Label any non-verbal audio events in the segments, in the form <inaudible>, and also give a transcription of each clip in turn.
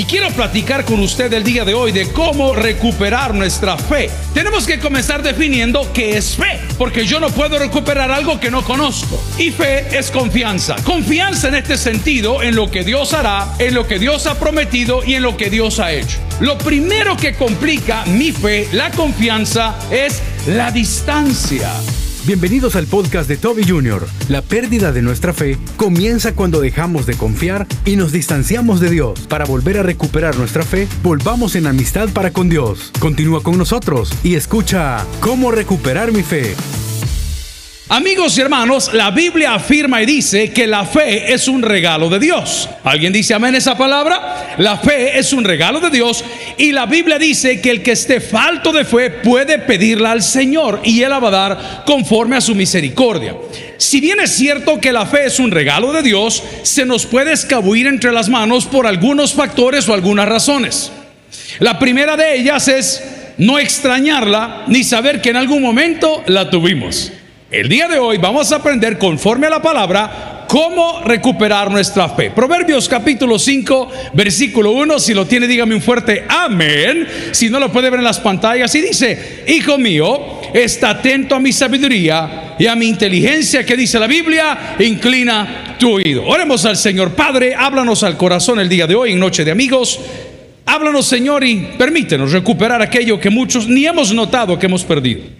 y quiero platicar con usted el día de hoy de cómo recuperar nuestra fe. Tenemos que comenzar definiendo qué es fe, porque yo no puedo recuperar algo que no conozco. Y fe es confianza. Confianza en este sentido en lo que Dios hará, en lo que Dios ha prometido y en lo que Dios ha hecho. Lo primero que complica mi fe, la confianza, es la distancia. Bienvenidos al podcast de Toby Jr. La pérdida de nuestra fe comienza cuando dejamos de confiar y nos distanciamos de Dios. Para volver a recuperar nuestra fe, volvamos en amistad para con Dios. Continúa con nosotros y escucha cómo recuperar mi fe. Amigos y hermanos, la Biblia afirma y dice que la fe es un regalo de Dios. ¿Alguien dice amén esa palabra? La fe es un regalo de Dios y la Biblia dice que el que esté falto de fe puede pedirla al Señor y Él la va a dar conforme a su misericordia. Si bien es cierto que la fe es un regalo de Dios, se nos puede escabullir entre las manos por algunos factores o algunas razones. La primera de ellas es no extrañarla ni saber que en algún momento la tuvimos. El día de hoy vamos a aprender conforme a la palabra cómo recuperar nuestra fe. Proverbios capítulo 5, versículo 1, si lo tiene dígame un fuerte amén. Si no lo puede ver en las pantallas y dice, hijo mío, está atento a mi sabiduría y a mi inteligencia que dice la Biblia, inclina tu oído. Oremos al Señor Padre, háblanos al corazón el día de hoy en Noche de Amigos. Háblanos Señor y permítenos recuperar aquello que muchos ni hemos notado que hemos perdido.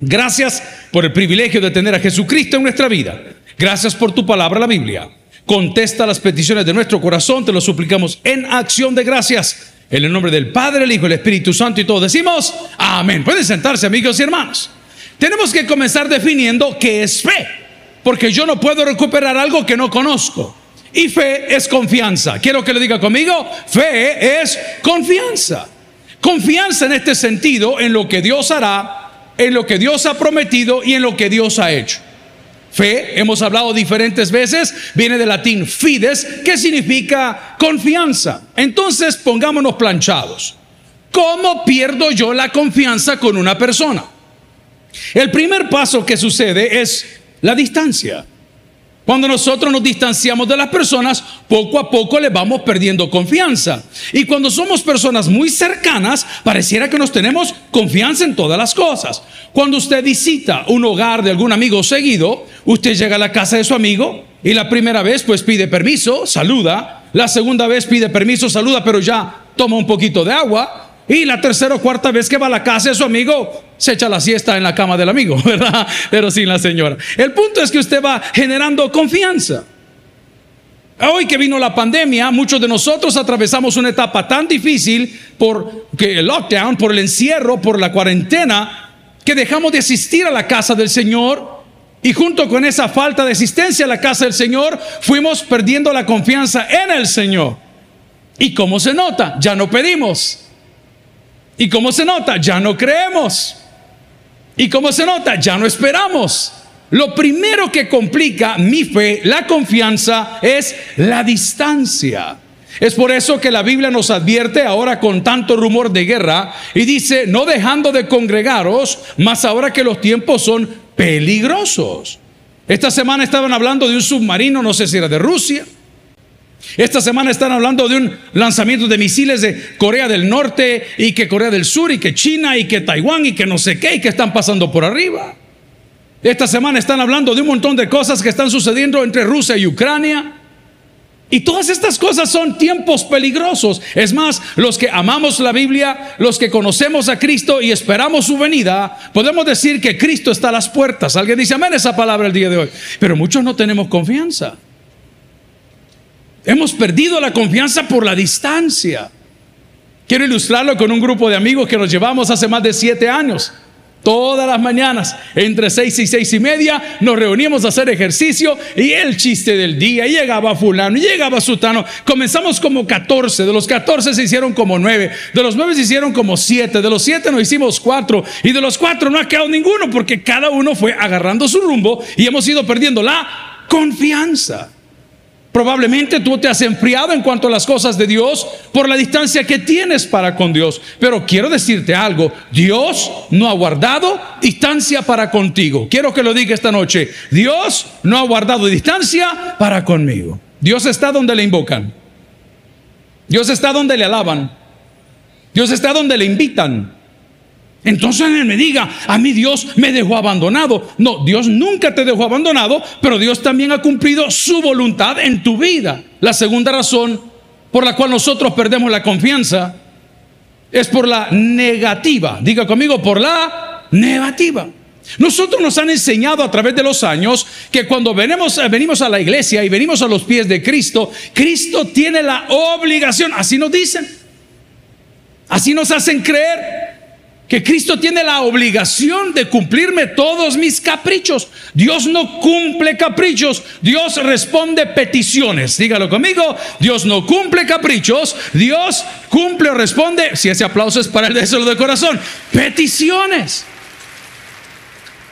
Gracias por el privilegio de tener a Jesucristo en nuestra vida. Gracias por tu palabra, la Biblia. Contesta las peticiones de nuestro corazón, te lo suplicamos en acción de gracias. En el nombre del Padre, el Hijo, el Espíritu Santo y todos decimos amén. Pueden sentarse, amigos y hermanos. Tenemos que comenzar definiendo qué es fe, porque yo no puedo recuperar algo que no conozco. Y fe es confianza. Quiero que le diga conmigo, fe es confianza. Confianza en este sentido en lo que Dios hará en lo que Dios ha prometido y en lo que Dios ha hecho. Fe, hemos hablado diferentes veces, viene del latín fides, que significa confianza. Entonces pongámonos planchados. ¿Cómo pierdo yo la confianza con una persona? El primer paso que sucede es la distancia. Cuando nosotros nos distanciamos de las personas, poco a poco le vamos perdiendo confianza. Y cuando somos personas muy cercanas, pareciera que nos tenemos confianza en todas las cosas. Cuando usted visita un hogar de algún amigo seguido, usted llega a la casa de su amigo y la primera vez pues pide permiso, saluda. La segunda vez pide permiso, saluda, pero ya toma un poquito de agua. Y la tercera o cuarta vez que va a la casa de su amigo, se echa la siesta en la cama del amigo, <laughs> ¿verdad? Pero sin la señora. El punto es que usted va generando confianza. Hoy que vino la pandemia, muchos de nosotros atravesamos una etapa tan difícil por el lockdown, por el encierro, por la cuarentena, que dejamos de asistir a la casa del Señor y junto con esa falta de asistencia a la casa del Señor, fuimos perdiendo la confianza en el Señor. ¿Y cómo se nota? Ya no pedimos. ¿Y cómo se nota? Ya no creemos. ¿Y cómo se nota? Ya no esperamos. Lo primero que complica mi fe, la confianza, es la distancia. Es por eso que la Biblia nos advierte ahora con tanto rumor de guerra y dice, no dejando de congregaros, más ahora que los tiempos son peligrosos. Esta semana estaban hablando de un submarino, no sé si era de Rusia, esta semana están hablando de un lanzamiento de misiles de Corea del Norte y que Corea del Sur y que China y que Taiwán y que no sé qué y que están pasando por arriba. Esta semana están hablando de un montón de cosas que están sucediendo entre Rusia y Ucrania. Y todas estas cosas son tiempos peligrosos. Es más, los que amamos la Biblia, los que conocemos a Cristo y esperamos su venida, podemos decir que Cristo está a las puertas. Alguien dice amén esa palabra el día de hoy. Pero muchos no tenemos confianza. Hemos perdido la confianza por la distancia. Quiero ilustrarlo con un grupo de amigos que nos llevamos hace más de siete años. Todas las mañanas, entre seis y seis y media, nos reuníamos a hacer ejercicio y el chiste del día, llegaba fulano, llegaba sutano. Comenzamos como 14, de los 14 se hicieron como 9, de los 9 se hicieron como 7, de los 7 nos hicimos 4 y de los 4 no ha quedado ninguno porque cada uno fue agarrando su rumbo y hemos ido perdiendo la confianza. Probablemente tú te has enfriado en cuanto a las cosas de Dios por la distancia que tienes para con Dios. Pero quiero decirte algo, Dios no ha guardado distancia para contigo. Quiero que lo diga esta noche, Dios no ha guardado distancia para conmigo. Dios está donde le invocan. Dios está donde le alaban. Dios está donde le invitan. Entonces él me diga, a mí Dios me dejó abandonado. No, Dios nunca te dejó abandonado, pero Dios también ha cumplido su voluntad en tu vida. La segunda razón por la cual nosotros perdemos la confianza es por la negativa. Diga conmigo, por la negativa. Nosotros nos han enseñado a través de los años que cuando venimos, eh, venimos a la iglesia y venimos a los pies de Cristo, Cristo tiene la obligación, así nos dicen, así nos hacen creer que Cristo tiene la obligación de cumplirme todos mis caprichos. Dios no cumple caprichos, Dios responde peticiones. Dígalo conmigo, Dios no cumple caprichos, Dios cumple o responde, si ese aplauso es para el deseo de corazón, peticiones.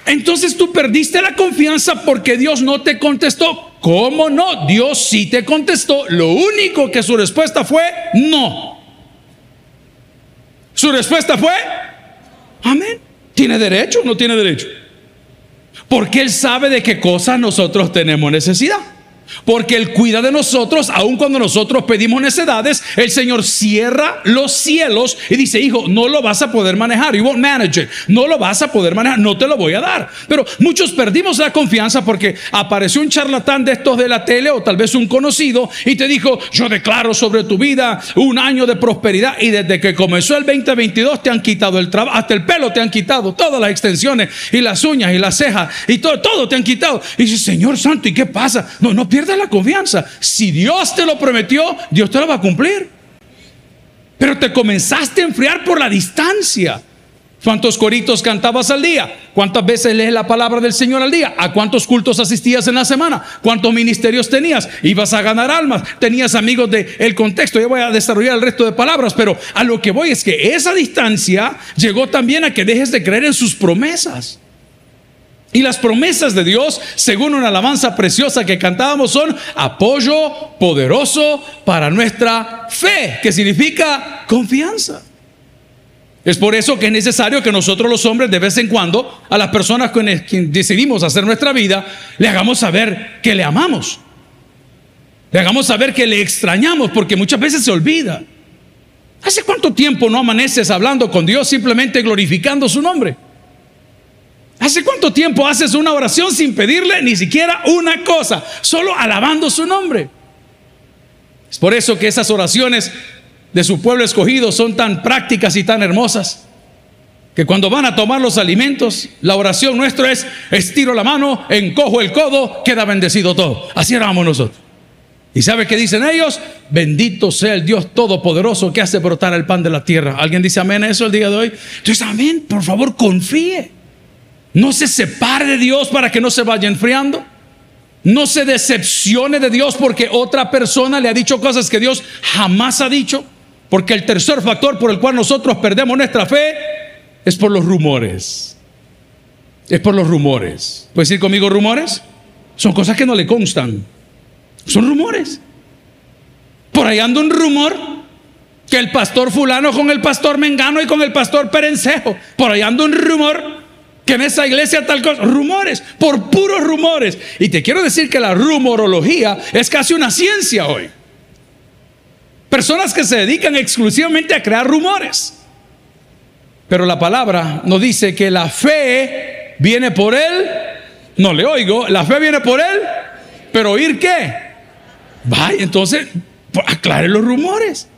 Entonces tú perdiste la confianza porque Dios no te contestó. ¿Cómo no? Dios sí te contestó. Lo único que su respuesta fue no. Su respuesta fue Amén. ¿Tiene derecho o no tiene derecho? Porque Él sabe de qué cosas nosotros tenemos necesidad. Porque Él cuida de nosotros, aun cuando nosotros pedimos necedades, el Señor cierra los cielos y dice, hijo, no lo vas a poder manejar, you won't manage it, no lo vas a poder manejar, no te lo voy a dar. Pero muchos perdimos la confianza porque apareció un charlatán de estos de la tele o tal vez un conocido y te dijo, yo declaro sobre tu vida un año de prosperidad y desde que comenzó el 2022 te han quitado el trabajo, hasta el pelo te han quitado, todas las extensiones y las uñas y las cejas y todo, todo te han quitado. Y dice, Señor Santo, ¿y qué pasa? No, no pierdas la confianza. Si Dios te lo prometió, Dios te lo va a cumplir. Pero te comenzaste a enfriar por la distancia. ¿Cuántos coritos cantabas al día? ¿Cuántas veces lees la palabra del Señor al día? ¿A cuántos cultos asistías en la semana? ¿Cuántos ministerios tenías? ¿Ibas a ganar almas? ¿Tenías amigos del el contexto? Ya voy a desarrollar el resto de palabras, pero a lo que voy es que esa distancia llegó también a que dejes de creer en sus promesas. Y las promesas de Dios, según una alabanza preciosa que cantábamos, son apoyo poderoso para nuestra fe, que significa confianza. Es por eso que es necesario que nosotros los hombres de vez en cuando a las personas con quien decidimos hacer nuestra vida, le hagamos saber que le amamos. Le hagamos saber que le extrañamos porque muchas veces se olvida. ¿Hace cuánto tiempo no amaneces hablando con Dios simplemente glorificando su nombre? ¿Hace cuánto tiempo haces una oración sin pedirle ni siquiera una cosa, solo alabando su nombre? Es por eso que esas oraciones de su pueblo escogido son tan prácticas y tan hermosas, que cuando van a tomar los alimentos, la oración nuestra es, estiro la mano, encojo el codo, queda bendecido todo. Así éramos nosotros. ¿Y sabe qué dicen ellos? Bendito sea el Dios Todopoderoso que hace brotar el pan de la tierra. ¿Alguien dice amén a eso el día de hoy? Entonces, amén, por favor, confíe. No se separe de Dios para que no se vaya enfriando. No se decepcione de Dios porque otra persona le ha dicho cosas que Dios jamás ha dicho. Porque el tercer factor por el cual nosotros perdemos nuestra fe es por los rumores. Es por los rumores. ¿Puedes decir conmigo rumores? Son cosas que no le constan. Son rumores. Por ahí anda un rumor que el pastor fulano con el pastor Mengano y con el pastor Perencejo. Por ahí anda un rumor que en esa iglesia tal cosa, rumores, por puros rumores. Y te quiero decir que la rumorología es casi una ciencia hoy. Personas que se dedican exclusivamente a crear rumores. Pero la palabra nos dice que la fe viene por él. No le oigo, la fe viene por él. Pero oír qué? Vaya, entonces aclare los rumores.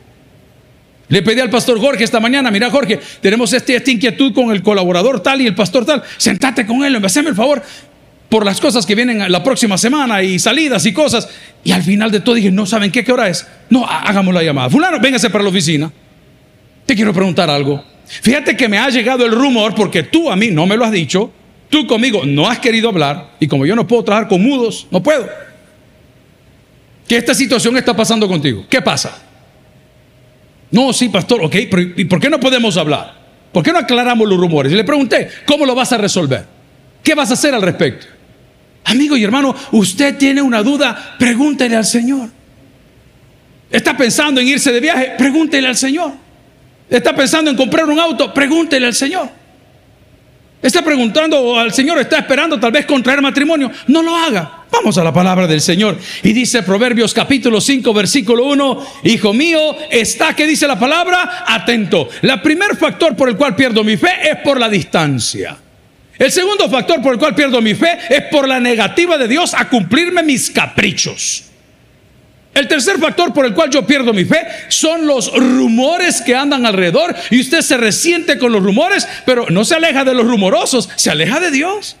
Le pedí al pastor Jorge esta mañana, mira Jorge, tenemos este, esta inquietud con el colaborador tal y el pastor tal, sentate con él, haceme el favor por las cosas que vienen la próxima semana y salidas y cosas. Y al final de todo dije, no saben qué, hora es. No, hagamos la llamada. Fulano, véngase para la oficina. Te quiero preguntar algo. Fíjate que me ha llegado el rumor porque tú a mí no me lo has dicho, tú conmigo no has querido hablar y como yo no puedo trabajar con mudos, no puedo. Que esta situación está pasando contigo. ¿Qué pasa? No, sí, pastor, ok, pero ¿y por qué no podemos hablar? ¿Por qué no aclaramos los rumores? Y le pregunté, ¿cómo lo vas a resolver? ¿Qué vas a hacer al respecto? Amigo y hermano, usted tiene una duda, pregúntele al Señor. ¿Está pensando en irse de viaje? Pregúntele al Señor. ¿Está pensando en comprar un auto? Pregúntele al Señor. ¿Está preguntando al Señor, está esperando tal vez contraer matrimonio? No lo haga. Vamos a la palabra del Señor. Y dice Proverbios capítulo 5, versículo 1, Hijo mío, está que dice la palabra, atento. El primer factor por el cual pierdo mi fe es por la distancia. El segundo factor por el cual pierdo mi fe es por la negativa de Dios a cumplirme mis caprichos. El tercer factor por el cual yo pierdo mi fe son los rumores que andan alrededor y usted se resiente con los rumores, pero no se aleja de los rumorosos, se aleja de Dios.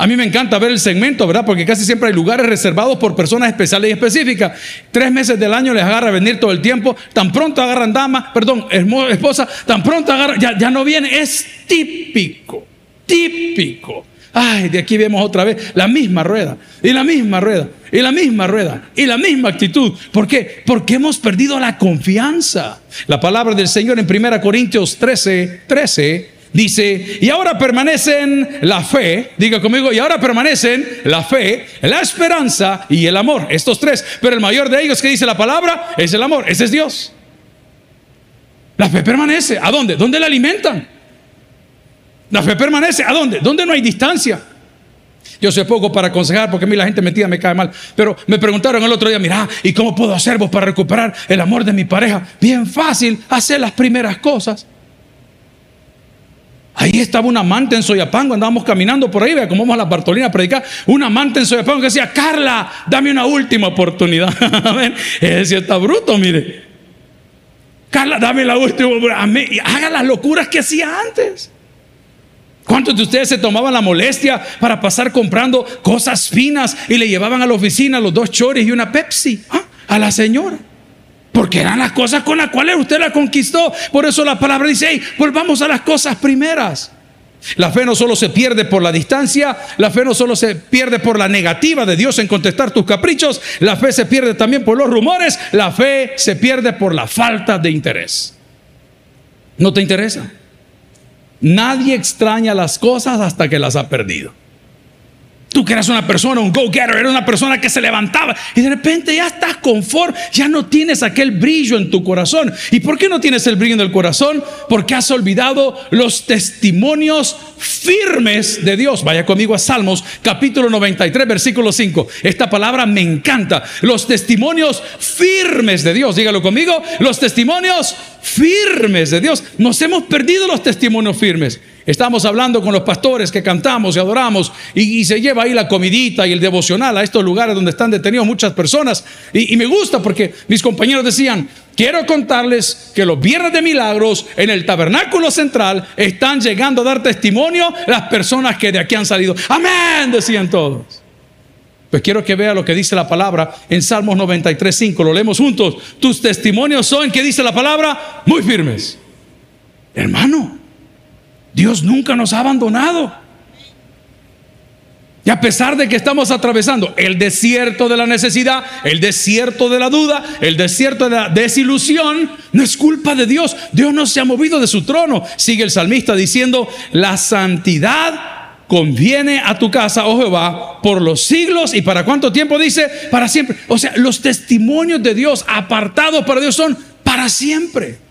A mí me encanta ver el segmento, ¿verdad? Porque casi siempre hay lugares reservados por personas especiales y específicas. Tres meses del año les agarra venir todo el tiempo. Tan pronto agarran dama, perdón, esposa, tan pronto agarran, ya, ya no viene. Es típico, típico. Ay, de aquí vemos otra vez la misma rueda, y la misma rueda, y la misma rueda, y la misma actitud. ¿Por qué? Porque hemos perdido la confianza. La palabra del Señor en 1 Corintios 13, 13 Dice, y ahora permanecen la fe, diga conmigo, y ahora permanecen la fe, la esperanza y el amor, estos tres. Pero el mayor de ellos que dice la palabra es el amor, ese es Dios. La fe permanece, ¿a dónde? ¿Dónde la alimentan? La fe permanece, ¿a dónde? ¿Dónde no hay distancia? Yo sé poco para aconsejar porque a mí la gente metida me cae mal. Pero me preguntaron el otro día, mira, ¿y cómo puedo hacer vos para recuperar el amor de mi pareja? Bien fácil, hacer las primeras cosas. Ahí estaba un amante en Soyapango, andábamos caminando por ahí, vea cómo vamos a la Bartolina a predicar. Un amante en Soyapango que decía, Carla, dame una última oportunidad. <laughs> Ese está bruto, mire. Carla, dame la última oportunidad. Haga las locuras que hacía antes. ¿Cuántos de ustedes se tomaban la molestia para pasar comprando cosas finas y le llevaban a la oficina los dos choris y una Pepsi ah, a la señora? Porque eran las cosas con las cuales usted la conquistó. Por eso la palabra dice, volvamos a las cosas primeras. La fe no solo se pierde por la distancia, la fe no solo se pierde por la negativa de Dios en contestar tus caprichos, la fe se pierde también por los rumores, la fe se pierde por la falta de interés. ¿No te interesa? Nadie extraña las cosas hasta que las ha perdido. Tú que eras una persona, un go-getter, eres una persona que se levantaba y de repente ya estás conforme, ya no tienes aquel brillo en tu corazón. ¿Y por qué no tienes el brillo en el corazón? Porque has olvidado los testimonios firmes de Dios. Vaya conmigo a Salmos capítulo 93, versículo 5. Esta palabra me encanta. Los testimonios firmes de Dios. Dígalo conmigo. Los testimonios firmes de Dios. Nos hemos perdido los testimonios firmes. Estamos hablando con los pastores que cantamos y adoramos y, se lleva ahí la comidita y el devocional a estos lugares donde están detenidos muchas personas. Y, me gusta porque mis compañeros decían, quiero contarles que los viernes de milagros en el tabernáculo central están llegando a dar testimonio las personas que de aquí han salido. Amén, decían todos. Pues quiero que vea lo que dice la palabra en Salmos 93, 5. Lo leemos juntos. Tus testimonios son, ¿qué dice la palabra? Muy firmes. Hermano, Dios nunca nos ha abandonado. Y a pesar de que estamos atravesando el desierto de la necesidad, el desierto de la duda, el desierto de la desilusión, no es culpa de Dios. Dios no se ha movido de su trono. Sigue el salmista diciendo, la santidad conviene a tu casa, oh Jehová, por los siglos y para cuánto tiempo dice, para siempre. O sea, los testimonios de Dios apartados para Dios son para siempre.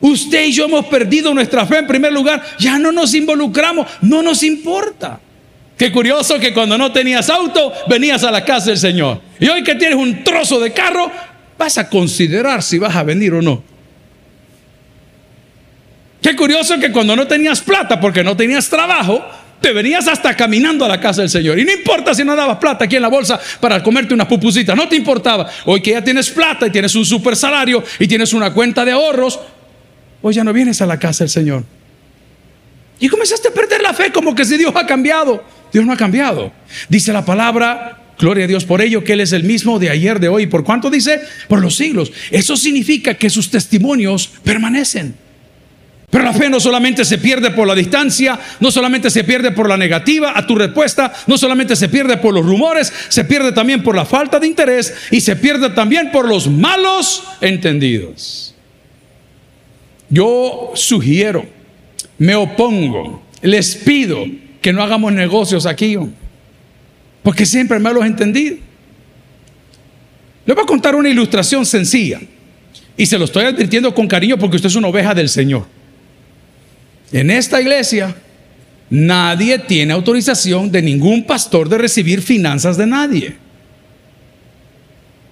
Usted y yo hemos perdido nuestra fe en primer lugar, ya no nos involucramos, no nos importa. Qué curioso que cuando no tenías auto, venías a la casa del Señor. Y hoy que tienes un trozo de carro, vas a considerar si vas a venir o no. Qué curioso que cuando no tenías plata porque no tenías trabajo, te venías hasta caminando a la casa del Señor. Y no importa si no dabas plata aquí en la bolsa para comerte unas pupusitas, no te importaba. Hoy que ya tienes plata y tienes un super salario y tienes una cuenta de ahorros, hoy ya no vienes a la casa del Señor. Y comenzaste a perder la fe como que si Dios ha cambiado. Dios no ha cambiado. Dice la palabra, gloria a Dios por ello, que Él es el mismo de ayer, de hoy. ¿Por cuánto dice? Por los siglos. Eso significa que sus testimonios permanecen. Pero la fe no solamente se pierde por la distancia, no solamente se pierde por la negativa a tu respuesta, no solamente se pierde por los rumores, se pierde también por la falta de interés y se pierde también por los malos entendidos. Yo sugiero, me opongo, les pido que no hagamos negocios aquí, porque siempre hay malos entendidos. Les voy a contar una ilustración sencilla y se lo estoy advirtiendo con cariño porque usted es una oveja del Señor. En esta iglesia Nadie tiene autorización de ningún pastor de recibir finanzas de nadie.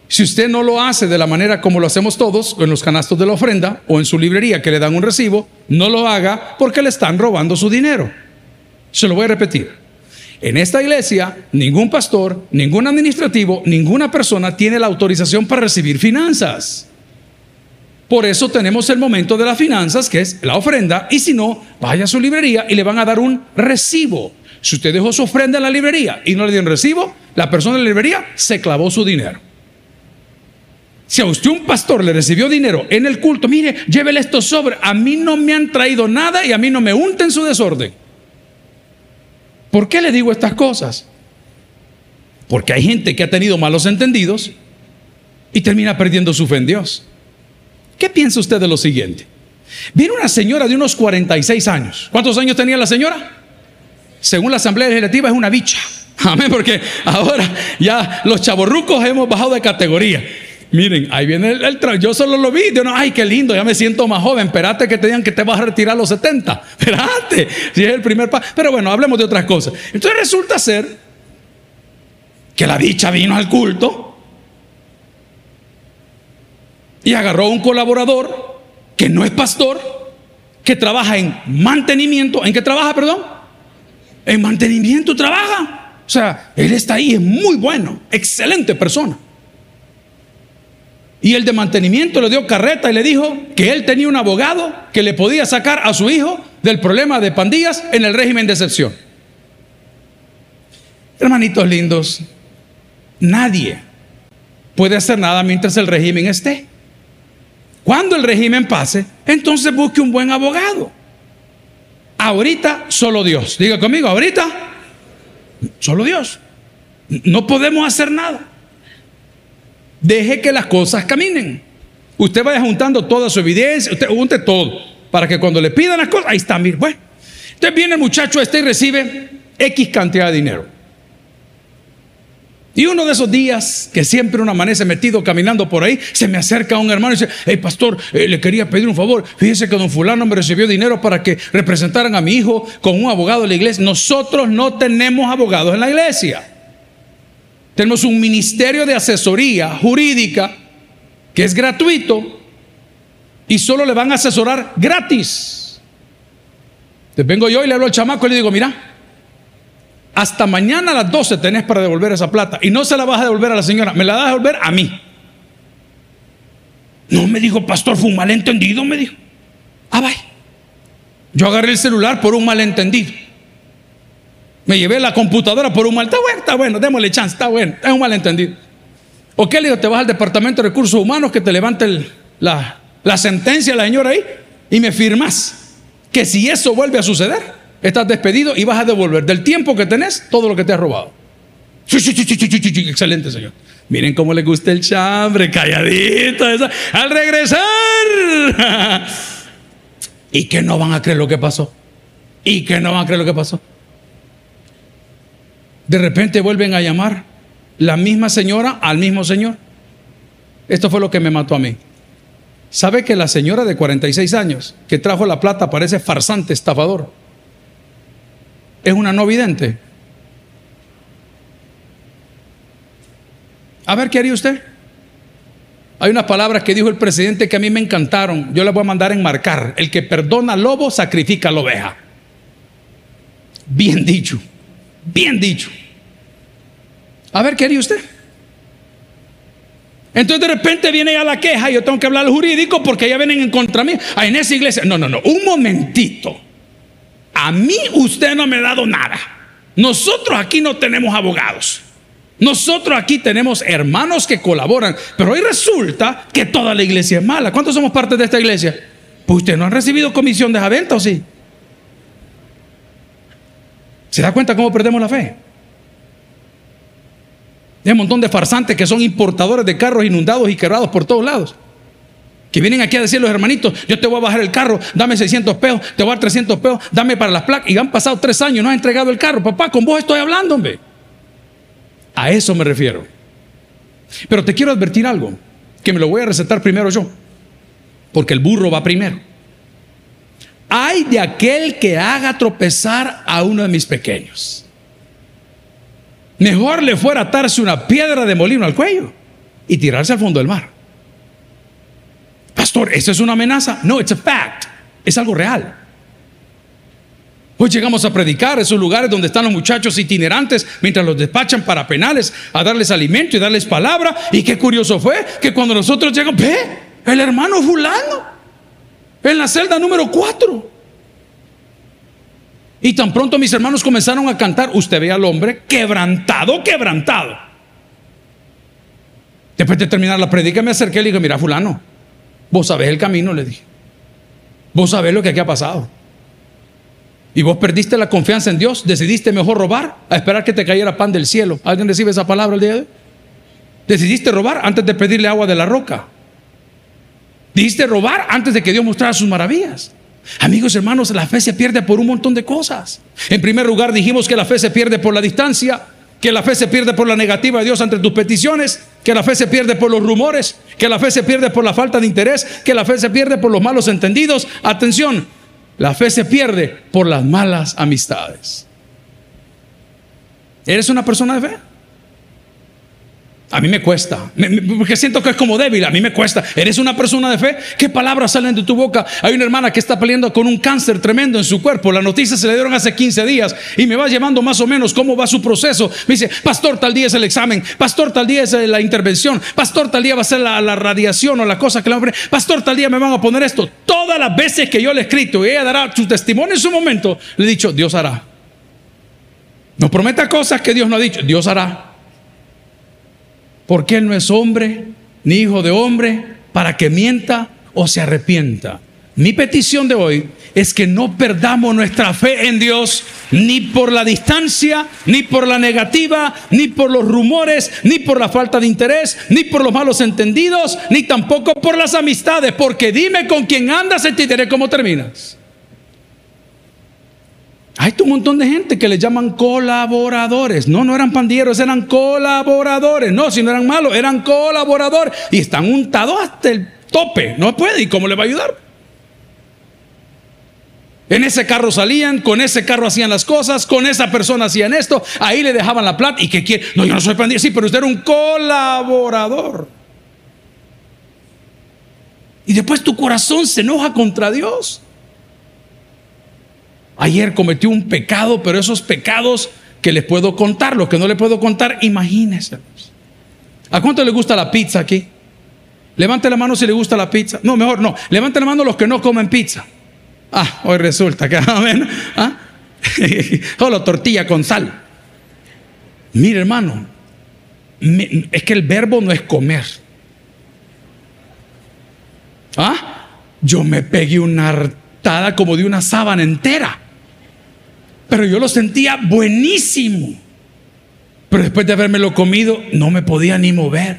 Si usted no lo hace de la manera como lo hacemos todos, en los canastos de la ofrenda o en su librería que le dan un recibo, no lo haga porque le están robando su dinero. Se lo voy a repetir. En esta iglesia, ningún pastor, ningún administrativo, ninguna persona tiene la autorización para recibir finanzas. Por eso tenemos el momento de las finanzas, que es la ofrenda, y si no, vaya a su librería y le van a dar un recibo. Si usted dejó su ofrenda en la librería y no le dio un recibo, la persona de la librería se clavó su dinero. Si a usted un pastor le recibió dinero en el culto, mire, llévele estos sobre. A mí no me han traído nada y a mí no me unten su desorden. ¿Por qué le digo estas cosas? Porque hay gente que ha tenido malos entendidos y termina perdiendo su fe en Dios. ¿Qué piensa usted de lo siguiente? Viene una señora de unos 46 años. ¿Cuántos años tenía la señora? Según la Asamblea Legislativa es una bicha. Amén, porque ahora ya los chaborrucos hemos bajado de categoría. Miren, ahí viene el, Yo solo lo vi. Yo no, ay, qué lindo, ya me siento más joven. Espérate que te digan que te vas a retirar a los 70. <laughs> Espérate, si es el primer paso. Pero bueno, hablemos de otras cosas. Entonces resulta ser que la dicha vino al culto y agarró a un colaborador que no es pastor, que trabaja en mantenimiento. ¿En qué trabaja, perdón? En mantenimiento trabaja. O sea, él está ahí, es muy bueno, excelente persona. Y el de mantenimiento le dio carreta y le dijo que él tenía un abogado que le podía sacar a su hijo del problema de pandillas en el régimen de excepción. Hermanitos lindos, nadie puede hacer nada mientras el régimen esté. Cuando el régimen pase, entonces busque un buen abogado. Ahorita solo Dios. Diga conmigo, ahorita solo Dios. No podemos hacer nada. Deje que las cosas caminen. Usted vaya juntando toda su evidencia, usted junte todo, para que cuando le pidan las cosas, ahí está, mire, bueno. Entonces viene el muchacho este y recibe X cantidad de dinero. Y uno de esos días que siempre uno amanece metido caminando por ahí, se me acerca un hermano y dice, hey pastor, eh, le quería pedir un favor. Fíjese que don fulano me recibió dinero para que representaran a mi hijo con un abogado de la iglesia. Nosotros no tenemos abogados en la iglesia. Tenemos un ministerio de asesoría jurídica que es gratuito y solo le van a asesorar gratis. Entonces vengo yo y le hablo al chamaco y le digo, mira, hasta mañana a las 12 tenés para devolver esa plata y no se la vas a devolver a la señora, me la vas a devolver a mí. No, me dijo, pastor, fue un malentendido, me dijo. Ah, vaya. Yo agarré el celular por un malentendido. Me llevé la computadora por un mal. Está bueno, está bueno, démosle chance, está bueno, es un malentendido. ¿O qué le digo? Te vas al Departamento de Recursos Humanos que te levante la, sentencia la señora ahí y me firmas que si eso vuelve a suceder, estás despedido y vas a devolver del tiempo que tenés todo lo que te has robado. Excelente, señor. Miren cómo le gusta el chambre, calladito. Al regresar. <laughs> y que no van a creer lo que pasó. Y que no van a creer lo que pasó. De repente vuelven a llamar la misma señora al mismo señor. Esto fue lo que me mató a mí. ¿Sabe que la señora de 46 años que trajo la plata parece farsante, estafador? Es una no vidente. A ver, ¿qué haría usted? Hay unas palabras que dijo el presidente que a mí me encantaron. Yo las voy a mandar enmarcar. El que perdona al lobo sacrifica a la oveja. Bien dicho. Bien dicho. A ver, ¿qué haría usted? Entonces de repente viene ya la queja yo tengo que hablar al jurídico porque ya vienen en contra mí. Ah, en esa iglesia. No, no, no. Un momentito. A mí usted no me ha dado nada. Nosotros aquí no tenemos abogados. Nosotros aquí tenemos hermanos que colaboran. Pero hoy resulta que toda la iglesia es mala. ¿Cuántos somos parte de esta iglesia? Pues usted no han recibido comisión de venta o sí. ¿Se da cuenta cómo perdemos la fe? Hay un montón de farsantes que son importadores de carros inundados y quebrados por todos lados. Que vienen aquí a decir los hermanitos, yo te voy a bajar el carro, dame 600 pesos, te voy a dar 300 pesos, dame para las placas. Y han pasado tres años, no has entregado el carro. Papá, con vos estoy hablando, hombre. A eso me refiero. Pero te quiero advertir algo, que me lo voy a recetar primero yo, porque el burro va primero. Hay de aquel que haga tropezar a uno de mis pequeños. Mejor le fuera atarse una piedra de molino al cuello y tirarse al fondo del mar. Pastor, ¿eso es una amenaza? No, it's a fact. Es algo real. Hoy llegamos a predicar esos lugares donde están los muchachos itinerantes mientras los despachan para penales a darles alimento y darles palabra. Y qué curioso fue que cuando nosotros llegamos, ve, el hermano fulano en la celda número 4. Y tan pronto mis hermanos comenzaron a cantar, usted ve al hombre quebrantado, quebrantado. Después de terminar la predica me acerqué y le dije, mira fulano, vos sabés el camino, le dije. Vos sabés lo que aquí ha pasado. Y vos perdiste la confianza en Dios, decidiste mejor robar a esperar que te cayera pan del cielo. ¿Alguien recibe esa palabra el día de hoy? Decidiste robar antes de pedirle agua de la roca. Dijiste robar antes de que Dios mostrara sus maravillas. Amigos hermanos, la fe se pierde por un montón de cosas. En primer lugar, dijimos que la fe se pierde por la distancia, que la fe se pierde por la negativa de Dios ante tus peticiones, que la fe se pierde por los rumores, que la fe se pierde por la falta de interés, que la fe se pierde por los malos entendidos. Atención, la fe se pierde por las malas amistades. ¿Eres una persona de fe? A mí me cuesta, porque siento que es como débil, a mí me cuesta. ¿Eres una persona de fe? ¿Qué palabras salen de tu boca? Hay una hermana que está peleando con un cáncer tremendo en su cuerpo. La noticia se le dieron hace 15 días y me va llevando más o menos cómo va su proceso. Me dice, pastor, tal día es el examen, pastor, tal día es la intervención, pastor, tal día va a ser la, radiación o la cosa que le poner, pastor, tal día me van a poner esto. Todas las veces que yo le he escrito y ella dará su testimonio en su momento, le he dicho, Dios hará. No prometa cosas que Dios no ha dicho, Dios hará porque Él no es hombre ni hijo de hombre para que mienta o se arrepienta. Mi petición de hoy es que no perdamos nuestra fe en Dios ni por la distancia, ni por la negativa, ni por los rumores, ni por la falta de interés, ni por los malos entendidos, ni tampoco por las amistades, porque dime con quién andas y te diré cómo terminas. Hay un montón de gente que le llaman colaboradores. No, no eran pandilleros, eran colaboradores. No, si no eran malos, eran colaboradores. Y están untados hasta el tope. No puede. ¿Y cómo le va a ayudar? En ese carro salían, con ese carro hacían las cosas, con esa persona hacían esto, ahí le dejaban la plata. ¿Y qué quiere? No, yo no soy pandillero. Sí, pero usted era un colaborador. Y después tu corazón se enoja contra Dios. Ayer cometió un pecado, pero esos pecados que les puedo contar, los que no les puedo contar, imagínense. ¿A cuánto le gusta la pizza aquí? Levante la mano si le gusta la pizza. No, mejor no. Levante la mano los que no comen pizza. Ah, hoy resulta que <laughs> amén. ¿Ah? <laughs> Solo tortilla con sal. Mire, hermano, es que el verbo no es comer. ¿Ah? Yo me pegué una hartada como de una sábana entera. Pero yo lo sentía buenísimo. Pero después de habérmelo comido, no me podía ni mover.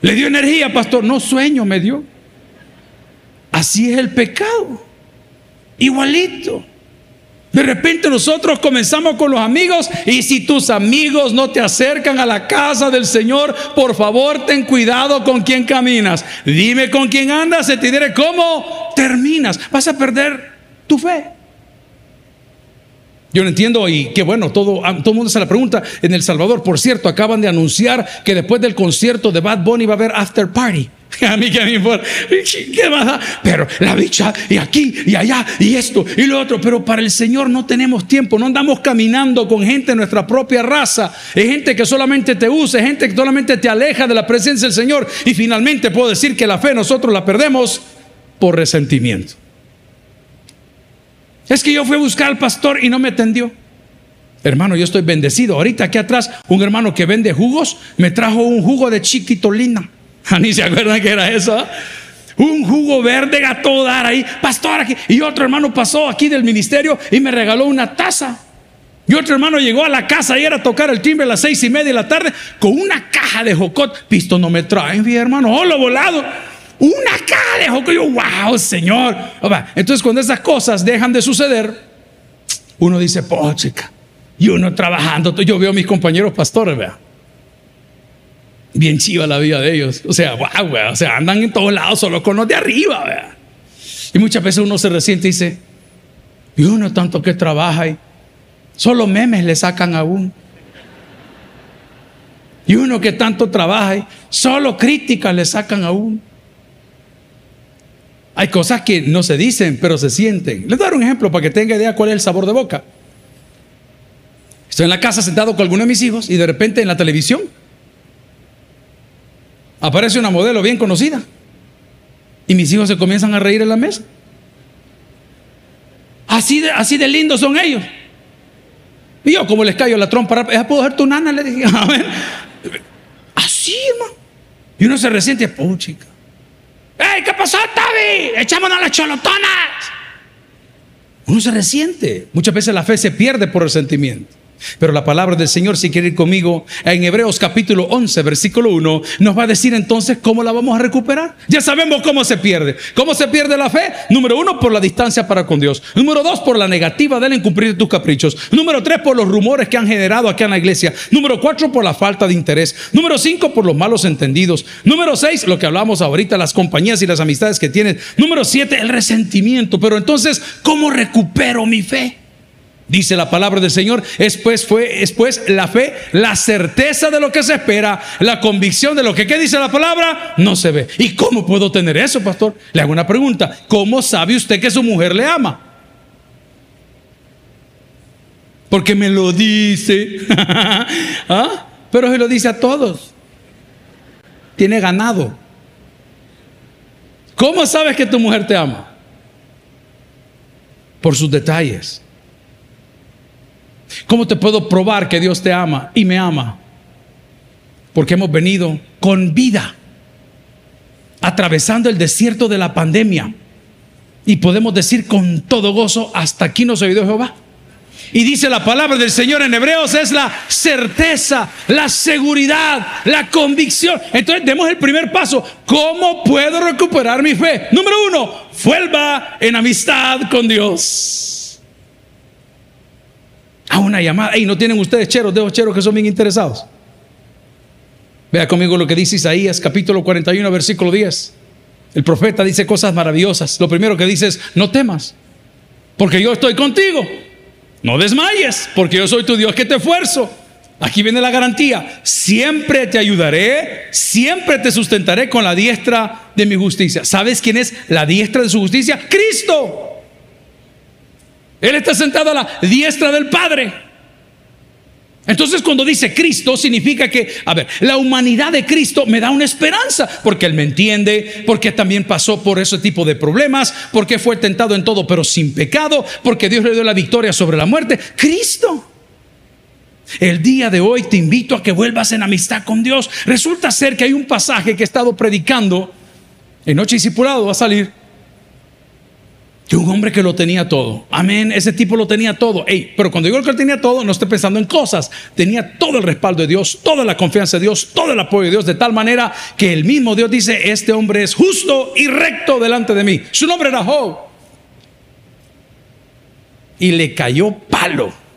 Le dio energía, pastor. No sueño me dio. Así es el pecado. Igualito. De repente nosotros comenzamos con los amigos y si tus amigos no te acercan a la casa del Señor, por favor ten cuidado con quién caminas. Dime con quién andas y te diré cómo terminas. Vas a perder tu fe. Yo no entiendo y qué bueno, todo, ah, todo el mundo se la pregunta. En El Salvador, por cierto, acaban de anunciar que después del concierto de Bad Bunny va a haber after party. <laughs> A mí que me importa. ¿Qué va Pero la bicha, y aquí, y allá, y esto, y lo otro. Pero para el Señor no tenemos tiempo. No andamos caminando con gente de nuestra propia raza. Es gente que solamente te usa, es gente que solamente te aleja de la presencia del Señor. Y finalmente puedo decir que la fe nosotros la perdemos por resentimiento. Es que yo fui a buscar al pastor y no me atendió. Hermano, yo estoy bendecido. Ahorita aquí atrás, un hermano que vende jugos me trajo un jugo de chiquitolina. <laughs> Ni se acuerdan que era eso. Ah? Un jugo verde a todo dar ahí, pastor aquí. Y otro hermano pasó aquí del ministerio y me regaló una taza. Y otro hermano llegó a la casa y era tocar el timbre a las seis y media de la tarde con una caja de jocot. Pisto no me traen, mi hermano. Oh, lo volado. Una caja de yo, wow, Señor. Entonces, cuando esas cosas dejan de suceder, uno dice, po, chica. Y uno trabajando, yo veo a mis compañeros pastores, vea. Bien chiva la vida de ellos. O sea, wow, o sea, andan en todos lados solo con los de arriba, vea. Y muchas veces uno se resiente y dice, y uno tanto que trabaja y solo memes le sacan a uno. Y uno que tanto trabaja y solo críticas le sacan a uno. Hay cosas que no se dicen, pero se sienten. Les daré un ejemplo para que tenga idea cuál es el sabor de boca. Estoy en la casa sentado con alguno de mis hijos y de repente en la televisión aparece una modelo bien conocida. Y mis hijos se comienzan a reír en la mesa. Así de, lindos son ellos. Y yo, como les cayó la trompa, ¿puedo ser tu nana? Le dije, <laughs> a ver. Así, hermano. Y uno se resiente, oh, chica. ¡Ey, qué pasó, Tavi! ¡Echámonos las cholotonas! Uno se resiente. Muchas veces la fe se pierde por resentimiento. Pero la palabra del Señor, si quiere ir conmigo, en Hebreos capítulo 11, versículo 1, nos va a decir entonces cómo la vamos a recuperar. Ya sabemos cómo se pierde. ¿Cómo se pierde la fe? Número uno, por la distancia para con Dios. Número dos, por la negativa de él en cumplir tus caprichos. Número tres, por los rumores que han generado aquí en la iglesia. Número cuatro, por la falta de interés. Número cinco, por los malos entendidos. Número seis, lo que hablamos ahorita, las compañías y las amistades que tienes. Número siete, el resentimiento. Pero entonces, ¿cómo recupero mi fe? Dice la palabra del Señor, es pues, fue, es pues la fe, la certeza de lo que se espera, la convicción de lo que, ¿qué dice la palabra? No se ve. ¿Y cómo puedo tener eso, pastor? Le hago una pregunta. ¿Cómo sabe usted que su mujer le ama? Porque me lo dice. <laughs> ¿Ah? Pero se lo dice a todos. Tiene ganado. ¿Cómo sabes que tu mujer te ama? Por sus detalles. ¿Cómo te puedo probar que Dios te ama y me ama? Porque hemos venido con vida, atravesando el desierto de la pandemia. Y podemos decir con todo gozo, hasta aquí nos oído Jehová. Y dice la palabra del Señor en Hebreos es la certeza, la seguridad, la convicción. Entonces demos el primer paso. ¿Cómo puedo recuperar mi fe? Número uno, vuelva en amistad con Dios a una llamada. Y no tienen ustedes cheros, de cheros que son bien interesados. Vea conmigo lo que dice Isaías capítulo 41 versículo 10. El profeta dice cosas maravillosas. Lo primero que dice es, no temas, porque yo estoy contigo. No desmayes, porque yo soy tu Dios que te esfuerzo. Aquí viene la garantía. Siempre te ayudaré, siempre te sustentaré con la diestra de mi justicia. ¿Sabes quién es la diestra de su justicia? Cristo. Él está sentado a la diestra del Padre. Entonces cuando dice Cristo significa que, a ver, la humanidad de Cristo me da una esperanza, porque Él me entiende, porque también pasó por ese tipo de problemas, porque fue tentado en todo pero sin pecado, porque Dios le dio la victoria sobre la muerte. Cristo. El día de hoy te invito a que vuelvas en amistad con Dios. Resulta ser que hay un pasaje que he estado predicando en Noche Discipulado, va a salir, que un hombre que lo tenía todo. Amén. Ese tipo lo tenía todo. pero cuando digo que él tenía todo, no estoy pensando en cosas. Tenía todo el respaldo de Dios, toda la confianza de Dios, todo el apoyo de Dios, de tal manera que el mismo Dios dice: Este hombre es justo y recto delante de mí. Su nombre era Job. Y le cayó palo.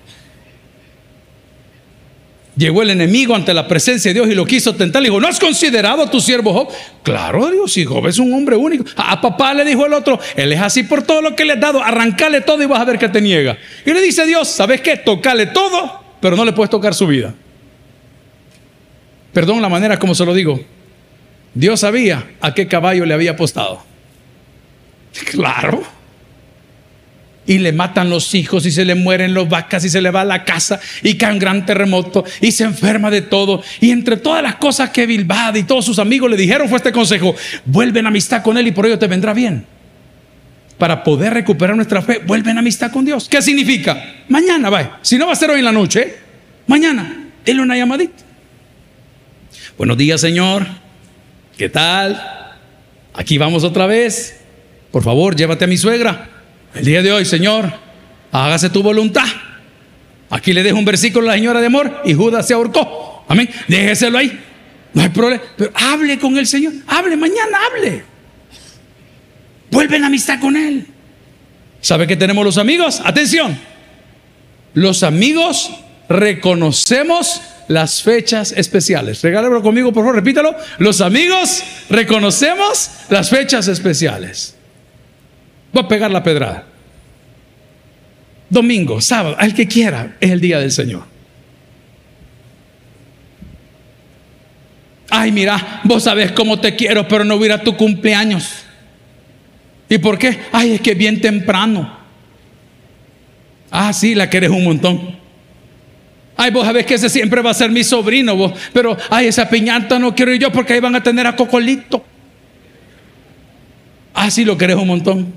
Llegó el enemigo ante la presencia de Dios y lo quiso tentar. Le dijo, ¿no has considerado a tu siervo Job? Claro, Dios, si Job es un hombre único. A, papá le dijo el otro, él es así por todo lo que le has dado, arrancale todo y vas a ver que te niega. Y le dice Dios, ¿sabes qué? Tocale todo, pero no le puedes tocar su vida. Perdón la manera como se lo digo. Dios sabía a qué caballo le había apostado. <laughs> Claro y le matan los hijos y se le mueren los vacas y se le va a la casa y cae un gran terremoto y se enferma de todo. Y entre todas las cosas que Bilbao y todos sus amigos le dijeron fue este consejo, vuelve en amistad con él y por ello te vendrá bien. Para poder recuperar nuestra fe, vuelve en amistad con Dios. ¿Qué significa? Mañana, va. Si no va a ser hoy en la noche, mañana, dile una llamadita. Buenos días, Señor. ¿Qué tal? Aquí vamos otra vez. Por favor, llévate a mi suegra. El día de hoy, Señor, hágase tu voluntad. Aquí le dejo un versículo a la señora de amor y Judas se ahorcó. Amén. Déjeselo ahí. No hay problema. Pero hable con el Señor. Hable, mañana hable. Vuelve en amistad con Él. ¿Sabe que tenemos los amigos? Atención. Los amigos reconocemos las fechas especiales. Regálalo conmigo, por favor, repítalo. Los amigos reconocemos las fechas especiales. Voy a pegar la pedrada. Domingo, sábado, al que quiera, es el día del Señor. Ay, mira, vos sabés cómo te quiero, pero no hubiera tu cumpleaños. ¿Y por qué? Ay, es que bien temprano. Ah, sí, la querés un montón. Ay, vos sabés que ese siempre va a ser mi sobrino, vos. Pero, ay, esa piñata no quiero ir yo porque ahí van a tener a Cocolito. Ah, sí, lo querés un montón.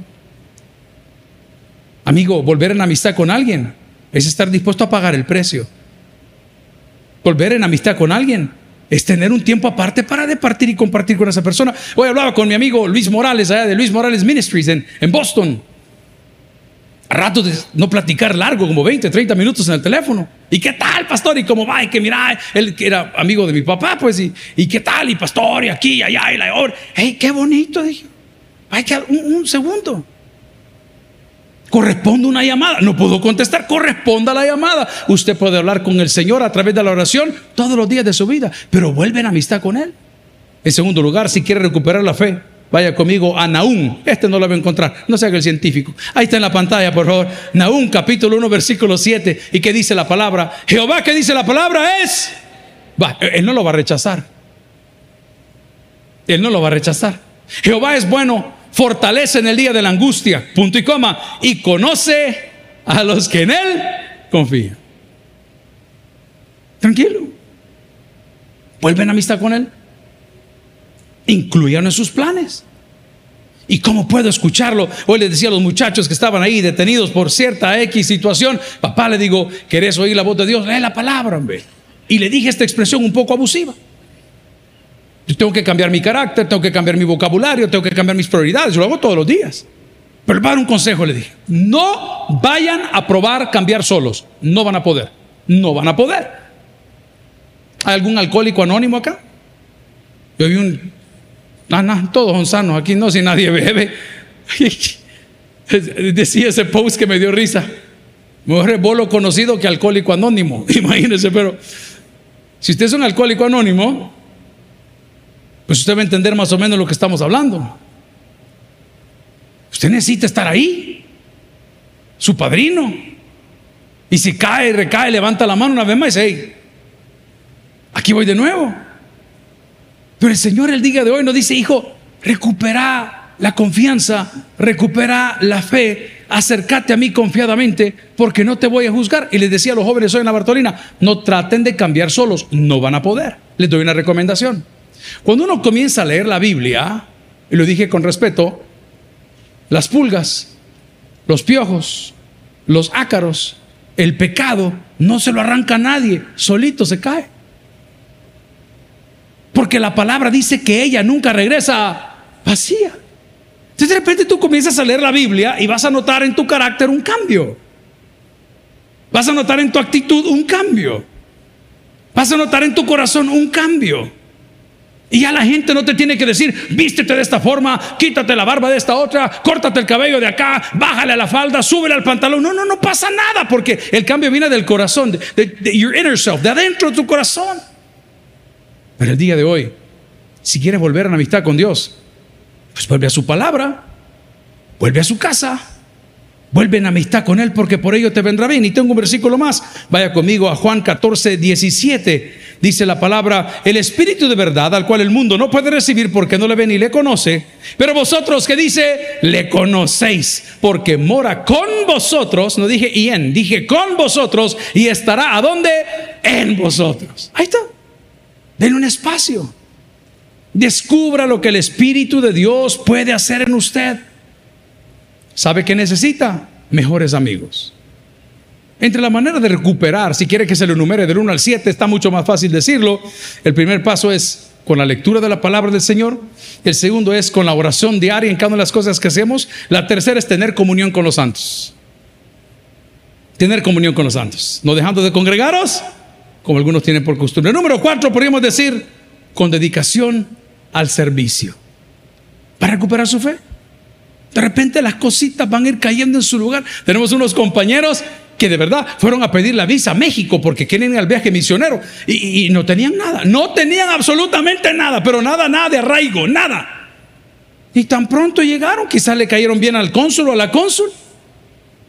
Amigo, volver en amistad con alguien es estar dispuesto a pagar el precio. Volver en amistad con alguien es tener un tiempo aparte para departir y compartir con esa persona. Hoy hablaba con mi amigo Luis Morales, allá de Luis Morales Ministries en, Boston. A rato de no platicar largo, como 20, 30 minutos en el teléfono. ¿Y qué tal, pastor? Y cómo va, y que mira, él que era amigo de mi papá, pues, y, qué tal, y pastor, y aquí, y allá, y la hora. ¡Hey, qué bonito! Dije, hay que un, un segundo. Corresponde una llamada. No puedo contestar. Corresponda la llamada. Usted puede hablar con el Señor a través de la oración todos los días de su vida, pero vuelve en amistad con Él. En segundo lugar, si quiere recuperar la fe, vaya conmigo a Naúm. Este no lo va a encontrar. No se haga el científico. Ahí está en la pantalla, por favor. Naúm, capítulo 1, versículo 7. ¿Y qué dice la palabra? Jehová, ¿qué dice la palabra? Es. Va, él no lo va a rechazar. Él no lo va a rechazar. Jehová es bueno fortalece en el día de la angustia, punto y coma, y conoce a los que en Él confían. Tranquilo. Vuelven amistad con Él. Incluyan en sus planes. ¿Y cómo puedo escucharlo? Hoy les decía a los muchachos que estaban ahí detenidos por cierta X situación, papá le digo, ¿querés oír la voz de Dios? Lee la palabra, hombre. Y le dije esta expresión un poco abusiva. Yo tengo que cambiar mi carácter, tengo que cambiar mi vocabulario, tengo que cambiar mis prioridades. Lo hago todos los días. Pero para un consejo le dije, no vayan a probar cambiar solos. No van a poder. No van a poder. ¿Hay algún alcohólico anónimo acá? Yo vi un... Ah, no, todos son sanos aquí, no, si nadie bebe. <laughs> Decía ese post que me dio risa. Mejor bolo conocido que alcohólico anónimo. <laughs> Imagínense, pero si usted es un alcohólico anónimo, pues usted va a entender más o menos lo que estamos hablando. Usted necesita estar ahí, su padrino. Y si cae, recae, levanta la mano una vez más y dice, aquí voy de nuevo. Pero el Señor el día de hoy nos dice, hijo, recupera la confianza, recupera la fe, acércate a mí confiadamente porque no te voy a juzgar. Y les decía a los jóvenes hoy en la Bartolina, no traten de cambiar solos, no van a poder. Les doy una recomendación. Cuando uno comienza a leer la Biblia, y lo dije con respeto, las pulgas, los piojos, los ácaros, el pecado, no se lo arranca a nadie, solito se cae. Porque la palabra dice que ella nunca regresa vacía. Entonces de repente tú comienzas a leer la Biblia y vas a notar en tu carácter un cambio. Vas a notar en tu actitud un cambio. Vas a notar en tu corazón un cambio. Y ya la gente no te tiene que decir, vístete de esta forma, quítate la barba de esta otra, córtate el cabello de acá, bájale a la falda, súbele al pantalón. No, no, no pasa nada porque el cambio viene del corazón, de, your inner self, de adentro de tu corazón. Pero el día de hoy, si quieres volver a la amistad con Dios, pues vuelve a su palabra, vuelve a su casa, Vuelve en amistad con Él porque por ello te vendrá bien. Y tengo un versículo más. Vaya conmigo a Juan 14, 17. Dice la palabra, el Espíritu de verdad al cual el mundo no puede recibir porque no le ve ni le conoce. Pero vosotros que dice, le conocéis porque mora con vosotros. No dije y en, dije con vosotros y estará a dónde? En vosotros. Ahí está. Den un espacio. Descubra lo que el Espíritu de Dios puede hacer en usted. ¿Sabe qué necesita? Mejores amigos. Entre la manera de recuperar, si quiere que se lo enumere del 1 al 7, está mucho más fácil decirlo. El primer paso es con la lectura de la palabra del Señor. El segundo es con la oración diaria en cada una de las cosas que hacemos. La tercera es tener comunión con los santos. Tener comunión con los santos. No dejando de congregaros, como algunos tienen por costumbre. Número cuatro, podríamos decir, con dedicación al servicio. Para recuperar su fe. De repente las cositas van a ir cayendo en su lugar. Tenemos unos compañeros que de verdad fueron a pedir la visa a México porque quieren ir al viaje misionero y, no tenían nada, no tenían absolutamente nada, pero nada, nada de arraigo, nada. Y tan pronto llegaron, quizás le cayeron bien al cónsul o a la cónsul.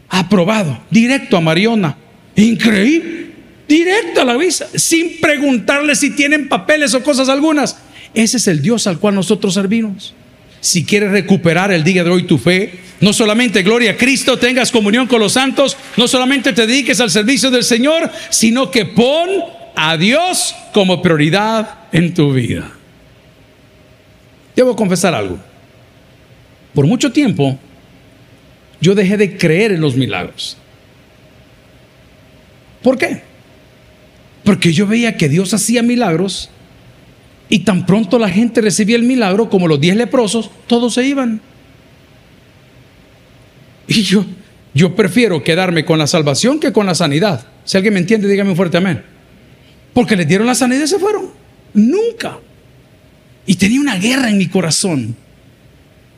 Aprobado, directo a Mariona. Increíble. Directo a la visa, sin preguntarle si tienen papeles o cosas algunas. Ese es el Dios al cual nosotros servimos. Si quieres recuperar el día de hoy tu fe, no solamente gloria a Cristo, tengas comunión con los santos, no solamente te dediques al servicio del Señor, sino que pon a Dios como prioridad en tu vida. Debo confesar algo. Por mucho tiempo yo dejé de creer en los milagros. ¿Por qué? Porque yo veía que Dios hacía milagros y tan pronto la gente recibía el milagro, como los diez leprosos, todos se iban. Y yo, yo prefiero quedarme con la salvación que con la sanidad. Si alguien me entiende, dígame un fuerte amén. Porque les dieron la sanidad y se fueron. Nunca. Y tenía una guerra en mi corazón.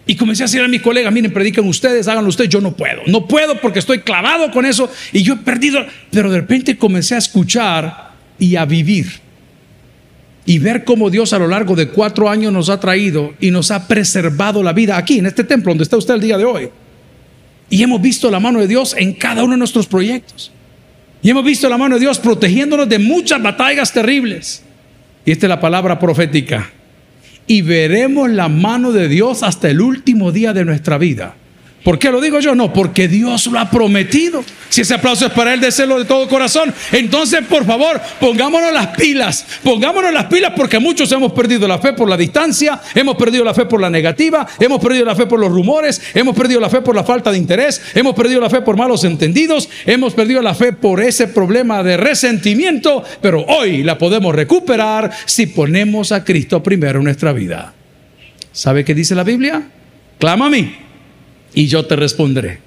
Y comencé a decir a mis colegas, miren, predican ustedes, háganlo ustedes, yo no puedo. No puedo porque estoy clavado con eso y yo he perdido. Pero de repente comencé a escuchar y a vivir. Y ver cómo Dios a lo largo de cuatro años nos ha traído y nos ha preservado la vida aquí, en este templo donde está usted el día de hoy. Y hemos visto la mano de Dios en cada uno de nuestros proyectos. Y hemos visto la mano de Dios protegiéndonos de muchas batallas terribles. Y esta es la palabra profética y veremos la mano de Dios hasta el último día de nuestra vida. ¿Por qué lo digo yo? No, porque Dios lo ha prometido. Si ese aplauso es para Él, déselo de todo corazón. Entonces, por favor, pongámonos las pilas. Pongámonos las pilas porque muchos hemos perdido la fe por la distancia, hemos perdido la fe por la negativa, hemos perdido la fe por los rumores, hemos perdido la fe por la falta de interés, hemos perdido la fe por malos entendidos, hemos perdido la fe por ese problema de resentimiento, pero hoy la podemos recuperar si ponemos a Cristo primero en nuestra vida. ¿Sabe qué dice la Biblia? Clama a mí y yo te responderé.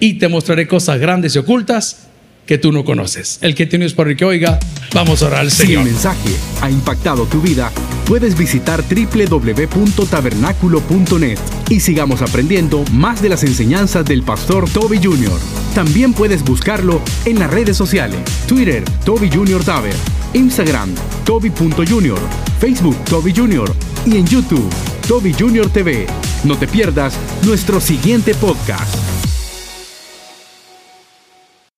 Y te mostraré cosas grandes y ocultas que tú no conoces. El que tienes para que oiga, vamos a orar al Señor. Si el mensaje ha impactado tu vida, puedes visitar www.tabernaculo.net y sigamos aprendiendo más de las enseñanzas del pastor Toby Jr. También puedes buscarlo en las redes sociales, Twitter, Toby Jr. Taber, Instagram, Toby.Jr., Facebook, Toby Jr. y en YouTube, Toby Jr. TV. No te pierdas nuestro siguiente podcast.